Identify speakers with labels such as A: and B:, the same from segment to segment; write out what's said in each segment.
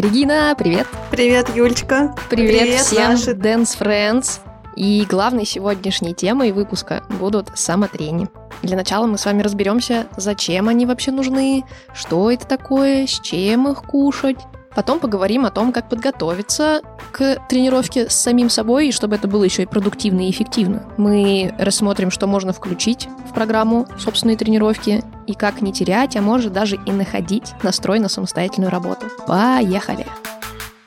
A: Регина, привет!
B: Привет, Юлечка!
A: Привет, привет всем наши... Dance Friends! И главной сегодняшней темой выпуска будут самотрени. Для начала мы с вами разберемся, зачем они вообще нужны, что это такое, с чем их кушать, Потом поговорим о том, как подготовиться к тренировке с самим собой, и чтобы это было еще и продуктивно и эффективно. Мы рассмотрим, что можно включить в программу собственной тренировки, и как не терять, а может даже и находить настрой на самостоятельную работу. Поехали!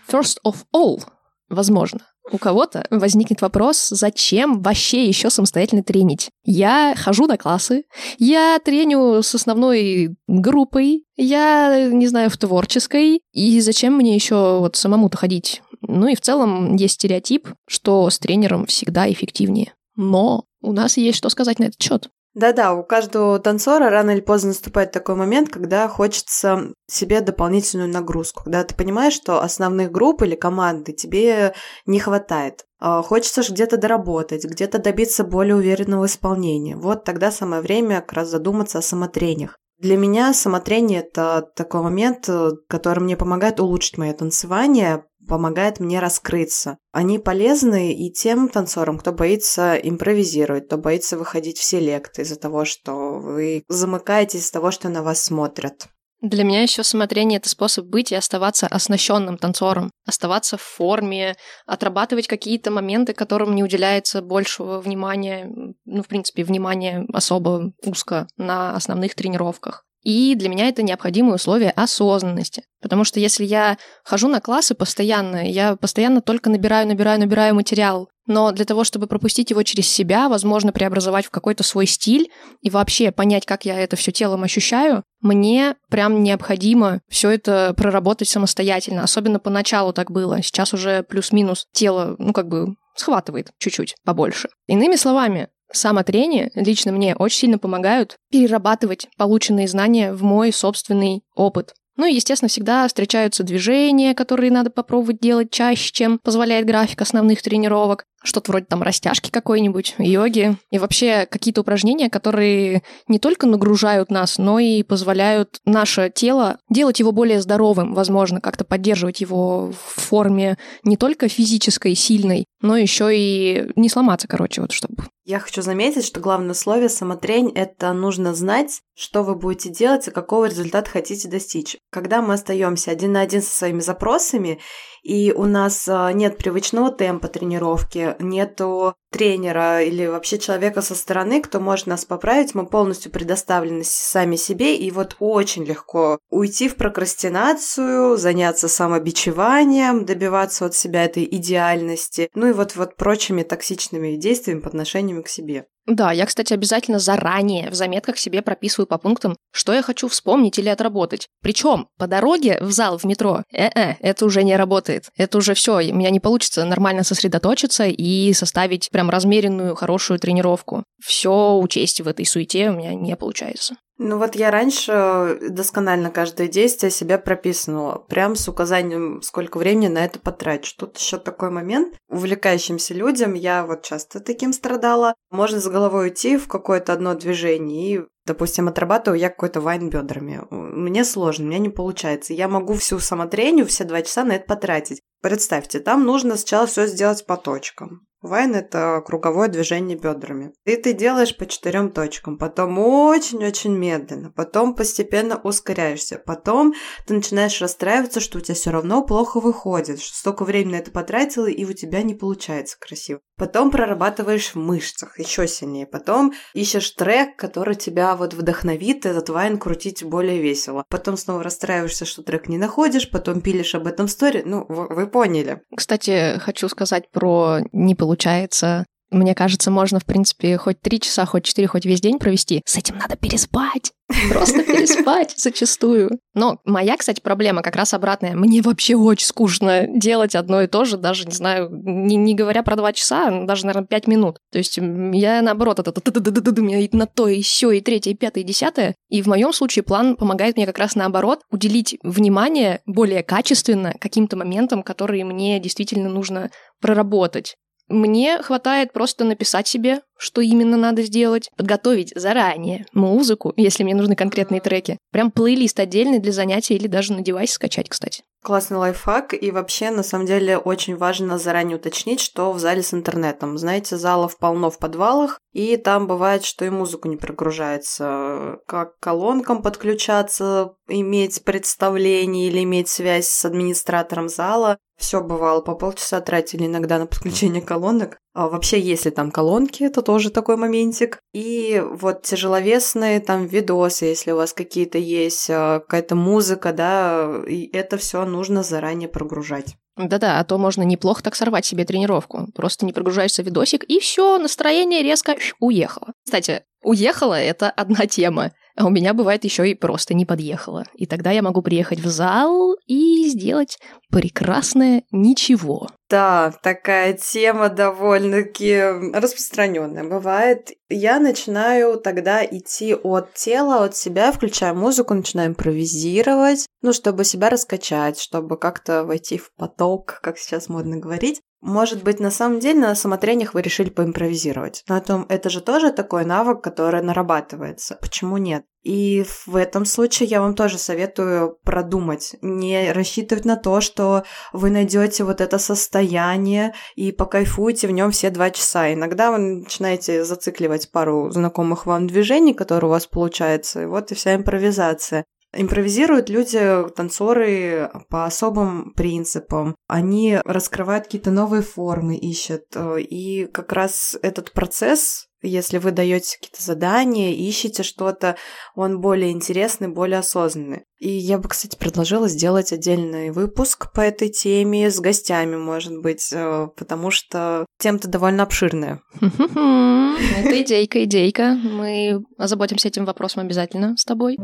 A: First of all, возможно, у кого-то возникнет вопрос, зачем вообще еще самостоятельно тренить? Я хожу на классы, я треню с основной группой, я, не знаю, в творческой, и зачем мне еще вот самому-то ходить? Ну и в целом есть стереотип, что с тренером всегда эффективнее. Но у нас есть что сказать на этот счет.
B: Да-да, у каждого танцора рано или поздно наступает такой момент, когда хочется себе дополнительную нагрузку, когда ты понимаешь, что основных групп или команды тебе не хватает. А, хочется же где-то доработать, где-то добиться более уверенного исполнения. Вот тогда самое время как раз задуматься о самотрениях. Для меня самотрение – это такой момент, э, который мне помогает улучшить мое танцевание, помогает мне раскрыться. Они полезны и тем танцорам, кто боится импровизировать, кто боится выходить в селект из-за того, что вы замыкаетесь из-за того, что на вас смотрят.
A: Для меня еще смотрение это способ быть и оставаться оснащенным танцором, оставаться в форме, отрабатывать какие-то моменты, которым не уделяется большего внимания, ну, в принципе, внимания особо узко на основных тренировках. И для меня это необходимое условие осознанности. Потому что если я хожу на классы постоянно, я постоянно только набираю, набираю, набираю материал, но для того, чтобы пропустить его через себя, возможно, преобразовать в какой-то свой стиль и вообще понять, как я это все телом ощущаю, мне прям необходимо все это проработать самостоятельно. Особенно поначалу так было. Сейчас уже плюс-минус тело, ну, как бы схватывает чуть-чуть побольше. Иными словами, Самотрение лично мне очень сильно помогают перерабатывать полученные знания в мой собственный опыт. Ну и, естественно, всегда встречаются движения, которые надо попробовать делать чаще, чем позволяет график основных тренировок что-то вроде там растяжки какой-нибудь, йоги, и вообще какие-то упражнения, которые не только нагружают нас, но и позволяют наше тело делать его более здоровым, возможно, как-то поддерживать его в форме не только физической, сильной, но еще и не сломаться, короче, вот чтобы
B: я хочу заметить, что главное условие самотрень – это нужно знать, что вы будете делать и какого результата хотите достичь. Когда мы остаемся один на один со своими запросами и у нас а, нет привычного темпа тренировки, нету тренера или вообще человека со стороны, кто может нас поправить, мы полностью предоставлены сами себе, и вот очень легко уйти в прокрастинацию, заняться самобичеванием, добиваться от себя этой идеальности, ну и вот, вот прочими токсичными действиями по отношению к себе.
A: Да, я, кстати, обязательно заранее в заметках себе прописываю по пунктам, что я хочу вспомнить или отработать. Причем по дороге в зал в метро, э-э, это уже не работает. Это уже все, у меня не получится нормально сосредоточиться и составить прям размеренную, хорошую тренировку. Все учесть в этой суете у меня не получается.
B: Ну вот я раньше досконально каждое действие себя прописывала, прям с указанием, сколько времени на это потрачу. Тут еще такой момент. Увлекающимся людям, я вот часто таким страдала, можно с головой уйти в какое-то одно движение и Допустим, отрабатываю я какой-то вайн бедрами. Мне сложно, у меня не получается. Я могу всю самотрению, все два часа на это потратить. Представьте, там нужно сначала все сделать по точкам. Вайн – это круговое движение бедрами. И ты делаешь по четырем точкам, потом очень-очень медленно, потом постепенно ускоряешься, потом ты начинаешь расстраиваться, что у тебя все равно плохо выходит, что столько времени на это потратила, и у тебя не получается красиво. Потом прорабатываешь в мышцах еще сильнее, потом ищешь трек, который тебя вот вдохновит этот вайн крутить более весело. Потом снова расстраиваешься, что трек не находишь, потом пилишь об этом стори. Ну, вы, вы поняли.
A: Кстати, хочу сказать про не получается получается мне кажется, можно, в принципе, хоть три часа, хоть четыре, хоть весь день провести. С этим надо переспать. Просто переспать зачастую. Но моя, кстати, проблема как раз обратная. Мне вообще очень скучно делать одно и то же, даже, не знаю, не, не говоря про два часа, даже, наверное, пять минут. То есть я, наоборот, это у меня и на то, и еще, и третье, и пятое, и десятое. И в моем случае план помогает мне как раз наоборот уделить внимание более качественно каким-то моментам, которые мне действительно нужно проработать. Мне хватает просто написать себе, что именно надо сделать, подготовить заранее музыку, если мне нужны конкретные треки. Прям плейлист отдельный для занятий или даже на девайс скачать, кстати.
B: Классный лайфхак, и вообще, на самом деле, очень важно заранее уточнить, что в зале с интернетом. Знаете, залов полно в подвалах, и там бывает, что и музыку не прогружается. Как колонкам подключаться, иметь представление или иметь связь с администратором зала. Все бывало, по полчаса тратили иногда на подключение колонок. А вообще, если там колонки, это тоже такой моментик. И вот тяжеловесные там видосы, если у вас какие-то есть, а, какая-то музыка, да, и это все нужно заранее прогружать.
A: Да-да, а то можно неплохо так сорвать себе тренировку. Просто не прогружаешься в видосик, и все, настроение резко уехало. Кстати, уехало это одна тема. А у меня бывает еще и просто не подъехала. И тогда я могу приехать в зал и сделать прекрасное ничего.
B: Да, такая тема довольно-таки распространенная. Бывает, я начинаю тогда идти от тела, от себя, включаю музыку, начинаю импровизировать, ну, чтобы себя раскачать, чтобы как-то войти в поток, как сейчас модно говорить. Может быть, на самом деле на самотрениях вы решили поимпровизировать. Но это, это же тоже такой навык, который нарабатывается. Почему нет? И в этом случае я вам тоже советую продумать, не рассчитывать на то, что вы найдете вот это состояние и покайфуете в нем все два часа. Иногда вы начинаете зацикливать пару знакомых вам движений, которые у вас получаются, и вот и вся импровизация. Импровизируют люди, танцоры по особым принципам. Они раскрывают какие-то новые формы, ищут. И как раз этот процесс, если вы даете какие-то задания, ищете что-то, он более интересный, более осознанный. И я бы, кстати, предложила сделать отдельный выпуск по этой теме с гостями, может быть, э, потому что тема-то довольно обширная.
A: Это идейка, идейка. Мы озаботимся этим вопросом обязательно с тобой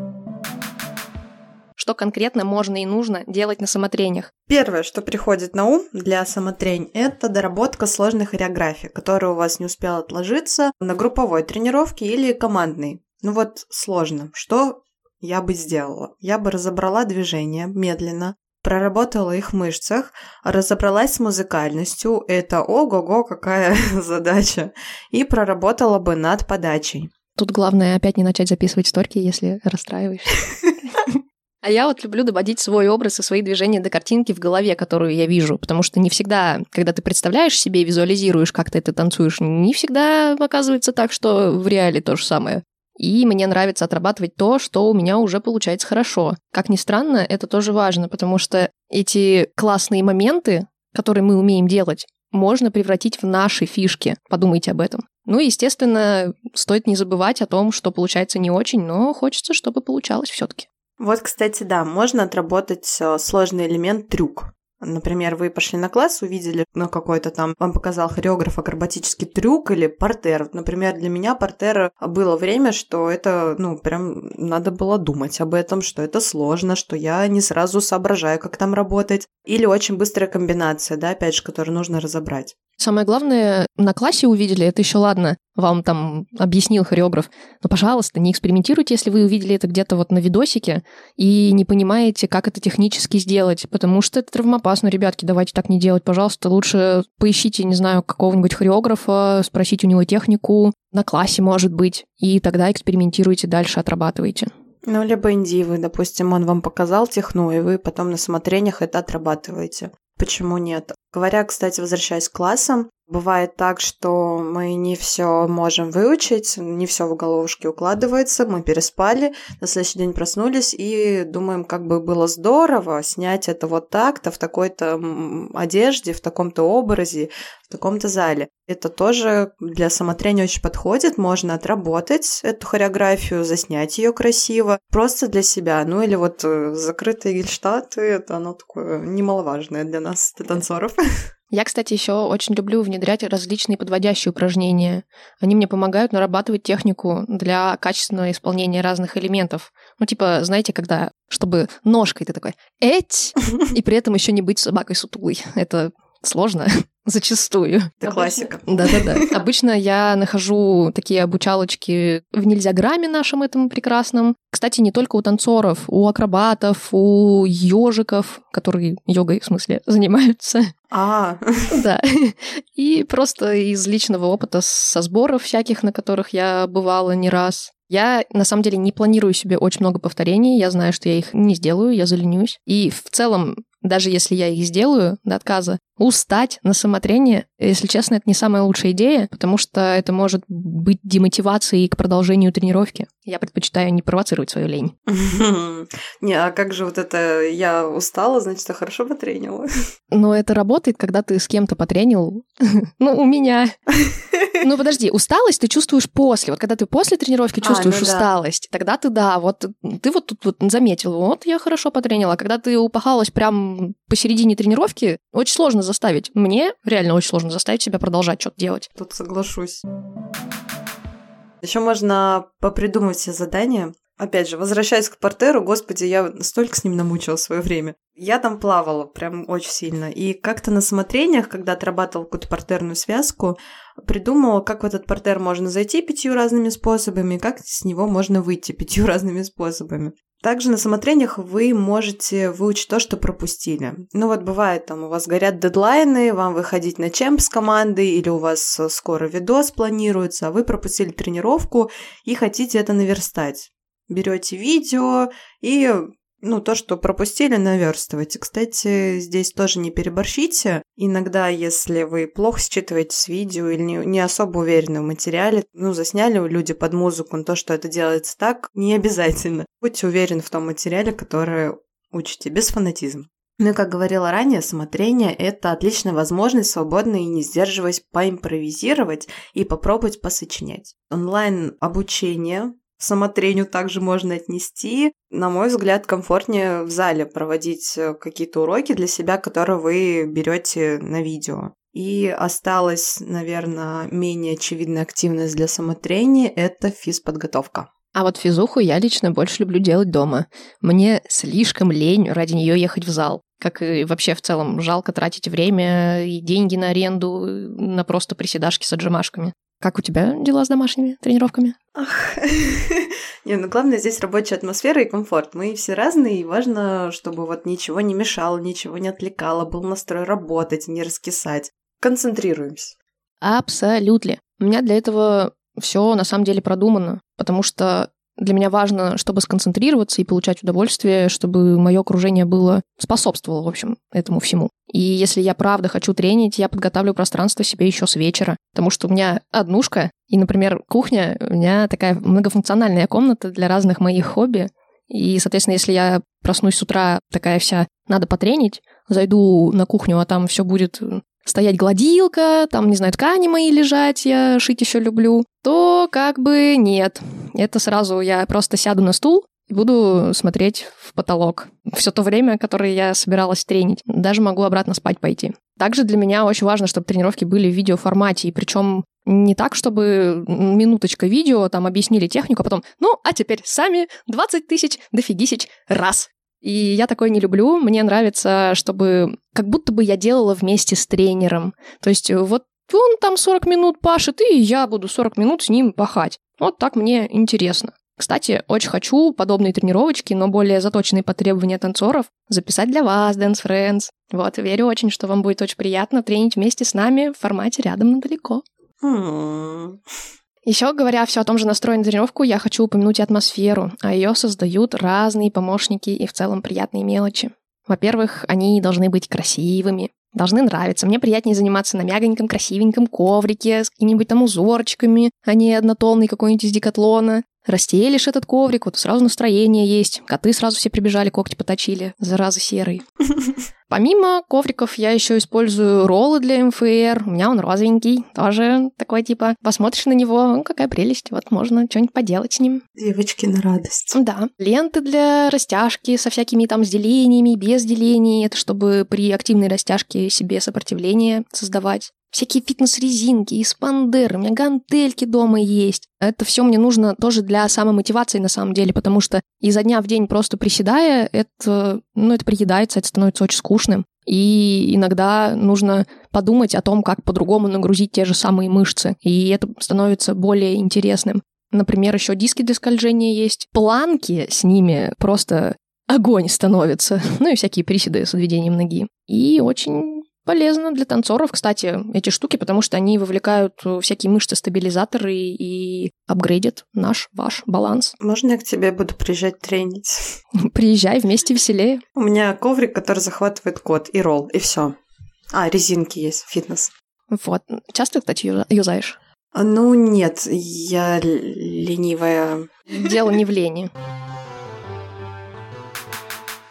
A: что конкретно можно и нужно делать на самотрениях?
B: Первое, что приходит на ум для самотрень, это доработка сложной хореографии, которая у вас не успела отложиться на групповой тренировке или командной. Ну вот сложно. Что я бы сделала? Я бы разобрала движения медленно, проработала их в мышцах, разобралась с музыкальностью, это ого-го, какая задача, и проработала бы над подачей.
A: Тут главное опять не начать записывать сторки, если расстраиваешься. А я вот люблю доводить свой образ и свои движения до картинки в голове, которую я вижу, потому что не всегда, когда ты представляешь себе и визуализируешь, как ты это танцуешь, не всегда оказывается так, что в реале то же самое. И мне нравится отрабатывать то, что у меня уже получается хорошо. Как ни странно, это тоже важно, потому что эти классные моменты, которые мы умеем делать, можно превратить в наши фишки. Подумайте об этом. Ну естественно, стоит не забывать о том, что получается не очень, но хочется, чтобы получалось все-таки.
B: Вот, кстати, да, можно отработать э, сложный элемент трюк. Например, вы пошли на класс, увидели ну, какой-то там, вам показал хореограф акробатический трюк или портер. Например, для меня портер было время, что это, ну, прям надо было думать об этом, что это сложно, что я не сразу соображаю, как там работать. Или очень быстрая комбинация, да, опять же, которую нужно разобрать.
A: Самое главное, на классе увидели, это еще ладно, вам там объяснил хореограф. Но, пожалуйста, не экспериментируйте, если вы увидели это где-то вот на видосике и не понимаете, как это технически сделать, потому что это травмоопасно, ребятки, давайте так не делать, пожалуйста. Лучше поищите, не знаю, какого-нибудь хореографа, спросите у него технику, на классе, может быть, и тогда экспериментируйте дальше, отрабатывайте.
B: Ну, либо индивы, допустим, он вам показал техну, и вы потом на смотрениях это отрабатываете. Почему нет? Говоря, кстати, возвращаясь к классам, бывает так, что мы не все можем выучить, не все в головушке укладывается, мы переспали, на следующий день проснулись и думаем, как бы было здорово снять это вот так-то, в такой-то одежде, в таком-то образе, в таком-то зале. Это тоже для самотрения очень подходит, можно отработать эту хореографию, заснять ее красиво, просто для себя. Ну или вот э, закрытые гельштаты, это оно такое немаловажное для нас, для танцоров.
A: Я, кстати, еще очень люблю внедрять различные подводящие упражнения. Они мне помогают нарабатывать технику для качественного исполнения разных элементов. Ну, типа, знаете, когда, чтобы ножкой ты такой «эть», и при этом еще не быть собакой сутулой. Это сложно зачастую.
B: Это классика.
A: Да-да-да. Обычно я нахожу такие обучалочки в нельзяграмме нашем этом прекрасном. Кстати, не только у танцоров, у акробатов, у ежиков, которые йогой, в смысле, занимаются.
B: А,
A: да. И просто из личного опыта со сборов всяких, на которых я бывала не раз. Я, на самом деле, не планирую себе очень много повторений. Я знаю, что я их не сделаю, я заленюсь. И в целом даже если я их сделаю до отказа, устать на самотрение, если честно, это не самая лучшая идея, потому что это может быть демотивацией к продолжению тренировки. Я предпочитаю не провоцировать свою лень.
B: Не, а как же вот это я устала, значит, я хорошо потренила?
A: Но это работает, когда ты с кем-то потренил. Ну, у меня. Ну, подожди, усталость ты чувствуешь после. Вот когда ты после тренировки а, чувствуешь а, ну усталость, да. тогда ты, да, вот ты вот тут вот заметил, вот я хорошо потренила. Когда ты упахалась прям посередине тренировки, очень сложно заставить. Мне реально очень сложно заставить себя продолжать что-то делать.
B: Тут соглашусь. Еще можно попридумать все задания. Опять же, возвращаясь к портеру, господи, я столько с ним намучила в свое время. Я там плавала прям очень сильно. И как-то на смотрениях, когда отрабатывала какую-то портерную связку, придумала, как в этот портер можно зайти пятью разными способами, как с него можно выйти пятью разными способами. Также на смотрениях вы можете выучить то, что пропустили. Ну вот бывает, там у вас горят дедлайны, вам выходить на чемп с командой, или у вас скоро видос планируется, а вы пропустили тренировку и хотите это наверстать берете видео и ну, то, что пропустили, наверстывайте. Кстати, здесь тоже не переборщите. Иногда, если вы плохо считываете с видео или не, не особо уверены в материале, ну, засняли люди под музыку, но то, что это делается так, не обязательно. Будьте уверены в том материале, который учите, без фанатизма. Ну и, как говорила ранее, смотрение – это отличная возможность свободно и не сдерживаясь поимпровизировать и попробовать посочинять. Онлайн-обучение самотрению также можно отнести. На мой взгляд, комфортнее в зале проводить э, какие-то уроки для себя, которые вы берете на видео. И осталась, наверное, менее очевидная активность для самотрения – это физподготовка.
A: А вот физуху я лично больше люблю делать дома. Мне слишком лень ради нее ехать в зал. Как и вообще в целом жалко тратить время и деньги на аренду, на просто приседашки с отжимашками. Как у тебя дела с домашними тренировками?
B: Ах. Не, ну главное здесь рабочая атмосфера и комфорт. Мы все разные, и важно, чтобы вот ничего не мешало, ничего не отвлекало, был настрой работать, не раскисать. Концентрируемся.
A: Абсолютно. У меня для этого все на самом деле продумано, потому что для меня важно, чтобы сконцентрироваться и получать удовольствие, чтобы мое окружение было способствовало, в общем, этому всему. И если я правда хочу тренить, я подготавливаю пространство себе еще с вечера, потому что у меня однушка, и, например, кухня у меня такая многофункциональная комната для разных моих хобби. И, соответственно, если я проснусь с утра такая вся, надо потренить, зайду на кухню, а там все будет стоять гладилка, там, не знаю, ткани мои лежать, я шить еще люблю, то как бы нет. Это сразу я просто сяду на стул и буду смотреть в потолок. Все то время, которое я собиралась тренить. Даже могу обратно спать пойти. Также для меня очень важно, чтобы тренировки были в видеоформате, и причем не так, чтобы минуточка видео, там объяснили технику, а потом, ну, а теперь сами 20 тысяч дофигисич раз. И я такое не люблю. Мне нравится, чтобы как будто бы я делала вместе с тренером. То есть вот он там 40 минут пашет, и я буду 40 минут с ним пахать. Вот так мне интересно. Кстати, очень хочу подобные тренировочки, но более заточенные по требованиям танцоров, записать для вас, Dance Friends. Вот, верю очень, что вам будет очень приятно тренить вместе с нами в формате рядом на далеко. Еще говоря все о том же настрое на тренировку, я хочу упомянуть атмосферу, а ее создают разные помощники и в целом приятные мелочи. Во-первых, они должны быть красивыми, должны нравиться. Мне приятнее заниматься на мягоньком, красивеньком коврике с какими-нибудь там узорчиками, а не однотонный какой-нибудь из декатлона. Расстелишь этот коврик, вот сразу настроение есть. Коты сразу все прибежали, когти поточили. Зараза серый. Помимо ковриков я еще использую роллы для МФР. У меня он розовенький, тоже такой типа. Посмотришь на него, ну, какая прелесть, вот можно что-нибудь поделать с ним.
B: Девочки на радость.
A: Да. Ленты для растяжки со всякими там с делениями, без делений. Это чтобы при активной растяжке себе сопротивление создавать всякие фитнес-резинки, и спандеры, у меня гантельки дома есть. Это все мне нужно тоже для самомотивации на самом деле, потому что изо дня в день просто приседая, это, ну, это приедается, это становится очень скучным. И иногда нужно подумать о том, как по-другому нагрузить те же самые мышцы. И это становится более интересным. Например, еще диски для скольжения есть. Планки с ними просто огонь становится. Ну и всякие приседы с отведением ноги. И очень полезно для танцоров, кстати, эти штуки, потому что они вовлекают всякие мышцы-стабилизаторы и апгрейдят наш, ваш баланс.
B: Можно я к тебе буду приезжать тренить?
A: Приезжай, вместе веселее.
B: У меня коврик, который захватывает кот, и ролл, и все. А, резинки есть, фитнес.
A: Вот. Часто, кстати, юзаешь?
B: Ну, нет, я ленивая.
A: Дело не в лени.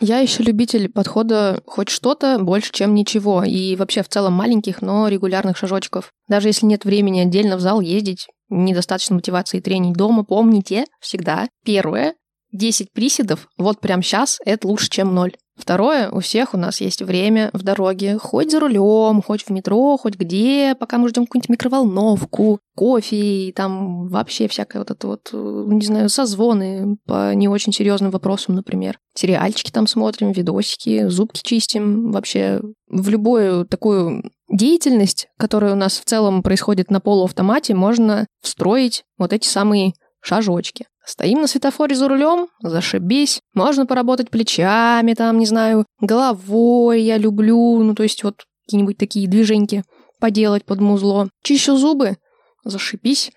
A: Я еще любитель подхода хоть что-то больше, чем ничего. И вообще в целом маленьких, но регулярных шажочков. Даже если нет времени отдельно в зал ездить, недостаточно мотивации тренить дома, помните всегда, первое, 10 приседов вот прямо сейчас это лучше, чем ноль. Второе, у всех у нас есть время в дороге, хоть за рулем, хоть в метро, хоть где, пока мы ждем какую-нибудь микроволновку, кофе и там вообще всякое вот это вот, не знаю, созвоны по не очень серьезным вопросам, например. Сериальчики там смотрим, видосики, зубки чистим. Вообще в любую такую деятельность, которая у нас в целом происходит на полуавтомате, можно встроить вот эти самые шажочки. Стоим на светофоре за рулем, зашибись. Можно поработать плечами, там, не знаю, головой я люблю, ну, то есть вот какие-нибудь такие движеньки поделать под музло. Чищу зубы, зашибись.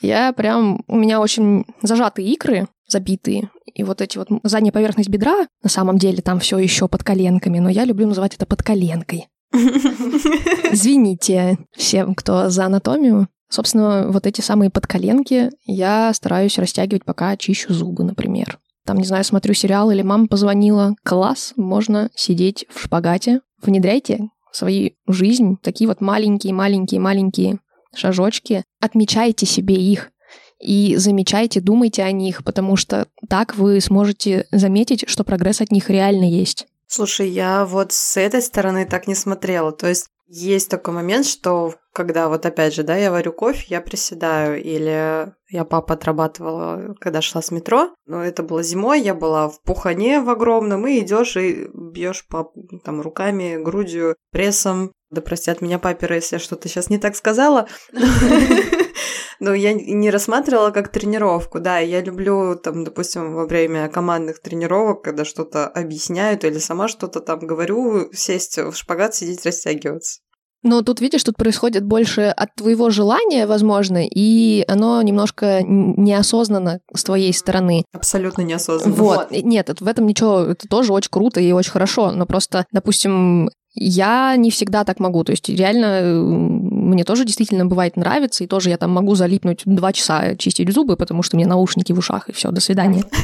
A: Я прям, у меня очень зажатые икры, забитые. И вот эти вот задняя поверхность бедра, на самом деле там все еще под коленками, но я люблю называть это под коленкой. Извините всем, кто за анатомию. Собственно, вот эти самые подколенки я стараюсь растягивать, пока чищу зубы, например. Там, не знаю, смотрю сериал или мама позвонила. Класс, можно сидеть в шпагате. Внедряйте в свою жизнь такие вот маленькие-маленькие-маленькие шажочки. Отмечайте себе их и замечайте, думайте о них, потому что так вы сможете заметить, что прогресс от них реально есть.
B: Слушай, я вот с этой стороны так не смотрела. То есть есть такой момент, что когда вот опять же, да, я варю кофе, я приседаю, или я папа отрабатывала, когда шла с метро, но это было зимой, я была в пухане в огромном, и идешь и бьешь по там руками, грудью, прессом. Да простят меня паперы, если я что-то сейчас не так сказала. Но я не рассматривала как тренировку, да, я люблю, там, допустим, во время командных тренировок, когда что-то объясняют или сама что-то там говорю, сесть в шпагат, сидеть, растягиваться.
A: Но тут, видишь, тут происходит больше от твоего желания, возможно, и оно немножко неосознанно с твоей стороны.
B: Абсолютно неосознанно.
A: Вот. Нет, в этом ничего, это тоже очень круто и очень хорошо, но просто, допустим, я не всегда так могу. То есть реально мне тоже действительно бывает нравится, и тоже я там могу залипнуть два часа чистить зубы, потому что у меня наушники в ушах, и все, до свидания.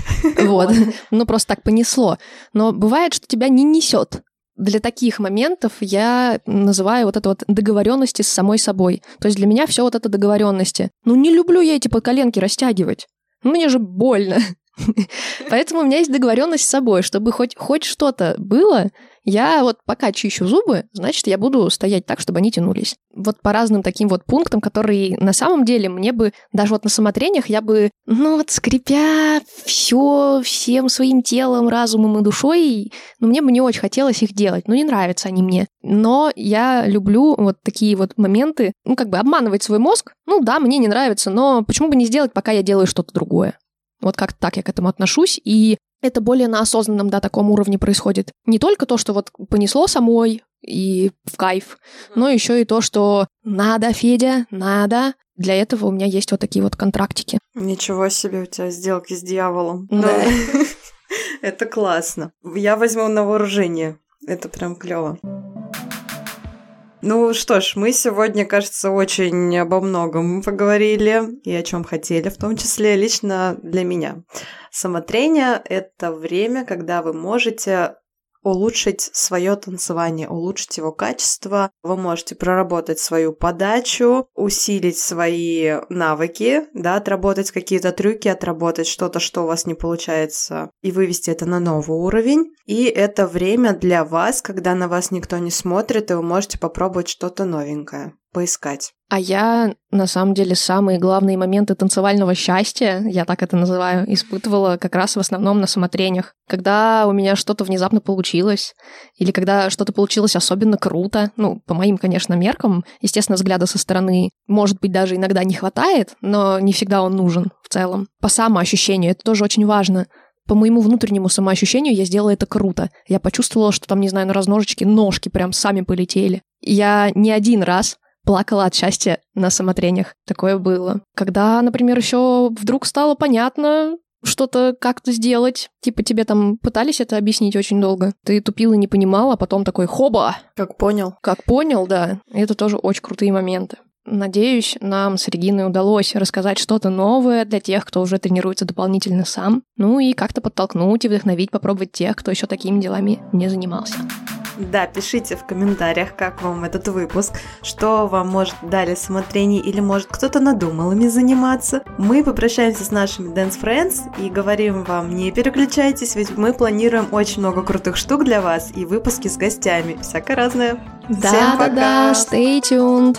A: Вот. Ну, просто так понесло. Но бывает, что тебя не несет для таких моментов я называю вот это вот договоренности с самой собой. То есть для меня все вот это договоренности. Ну не люблю я эти подколенки растягивать. Ну, мне же больно. Поэтому у меня есть договоренность с собой, чтобы хоть, хоть что-то было, я вот пока чищу зубы, значит, я буду стоять так, чтобы они тянулись. Вот по разным таким вот пунктам, которые на самом деле мне бы, даже вот на самотрениях, я бы, ну вот скрипя все всем своим телом, разумом и душой, ну мне бы не очень хотелось их делать, ну не нравятся они мне. Но я люблю вот такие вот моменты, ну как бы обманывать свой мозг, ну да, мне не нравится, но почему бы не сделать, пока я делаю что-то другое. Вот как так я к этому отношусь. И это более на осознанном, да, таком уровне происходит. Не только то, что вот понесло самой и в кайф, но еще и то, что надо, Федя, надо. Для этого у меня есть вот такие вот контрактики.
B: Ничего себе у тебя сделки с дьяволом.
A: Да.
B: Это классно. Я возьму на вооружение. Это прям клево. Ну что ж, мы сегодня, кажется, очень обо многом поговорили и о чем хотели, в том числе лично для меня. Самотрение – это время, когда вы можете улучшить свое танцевание, улучшить его качество. Вы можете проработать свою подачу, усилить свои навыки, да, отработать какие-то трюки, отработать что-то, что у вас не получается, и вывести это на новый уровень. И это время для вас, когда на вас никто не смотрит, и вы можете попробовать что-то новенькое поискать.
A: А я, на самом деле, самые главные моменты танцевального счастья, я так это называю, испытывала как раз в основном на смотрениях. Когда у меня что-то внезапно получилось, или когда что-то получилось особенно круто, ну, по моим, конечно, меркам, естественно, взгляда со стороны, может быть, даже иногда не хватает, но не всегда он нужен в целом. По самоощущению, это тоже очень важно по моему внутреннему самоощущению я сделала это круто. Я почувствовала, что там, не знаю, на разножечке ножки прям сами полетели. Я не один раз плакала от счастья на самотрениях. Такое было. Когда, например, еще вдруг стало понятно, что-то как-то сделать. Типа тебе там пытались это объяснить очень долго. Ты тупил и не понимал, а потом такой хоба!
B: Как понял.
A: Как понял, да. Это тоже очень крутые моменты. Надеюсь, нам с Региной удалось рассказать что-то новое для тех, кто уже тренируется дополнительно сам, ну и как-то подтолкнуть и вдохновить попробовать тех, кто еще такими делами не занимался.
B: Да, пишите в комментариях, как вам этот выпуск, что вам, может, дали смотрений или, может, кто-то надумал ими заниматься. Мы попрощаемся с нашими Dance Friends и говорим вам, не переключайтесь, ведь мы планируем очень много крутых штук для вас и выпуски с гостями. Всякое разное.
A: Да-да-да, stay tuned.